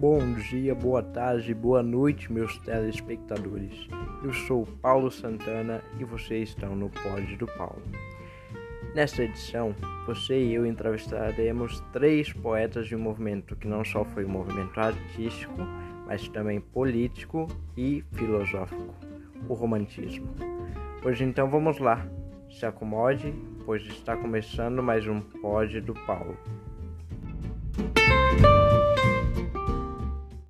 Bom dia, boa tarde, boa noite, meus telespectadores. Eu sou Paulo Santana e vocês estão no Pod do Paulo. Nesta edição, você e eu entrevistaremos três poetas de um movimento que não só foi um movimento artístico, mas também político e filosófico, o romantismo. Pois então vamos lá, se acomode, pois está começando mais um Pod do Paulo.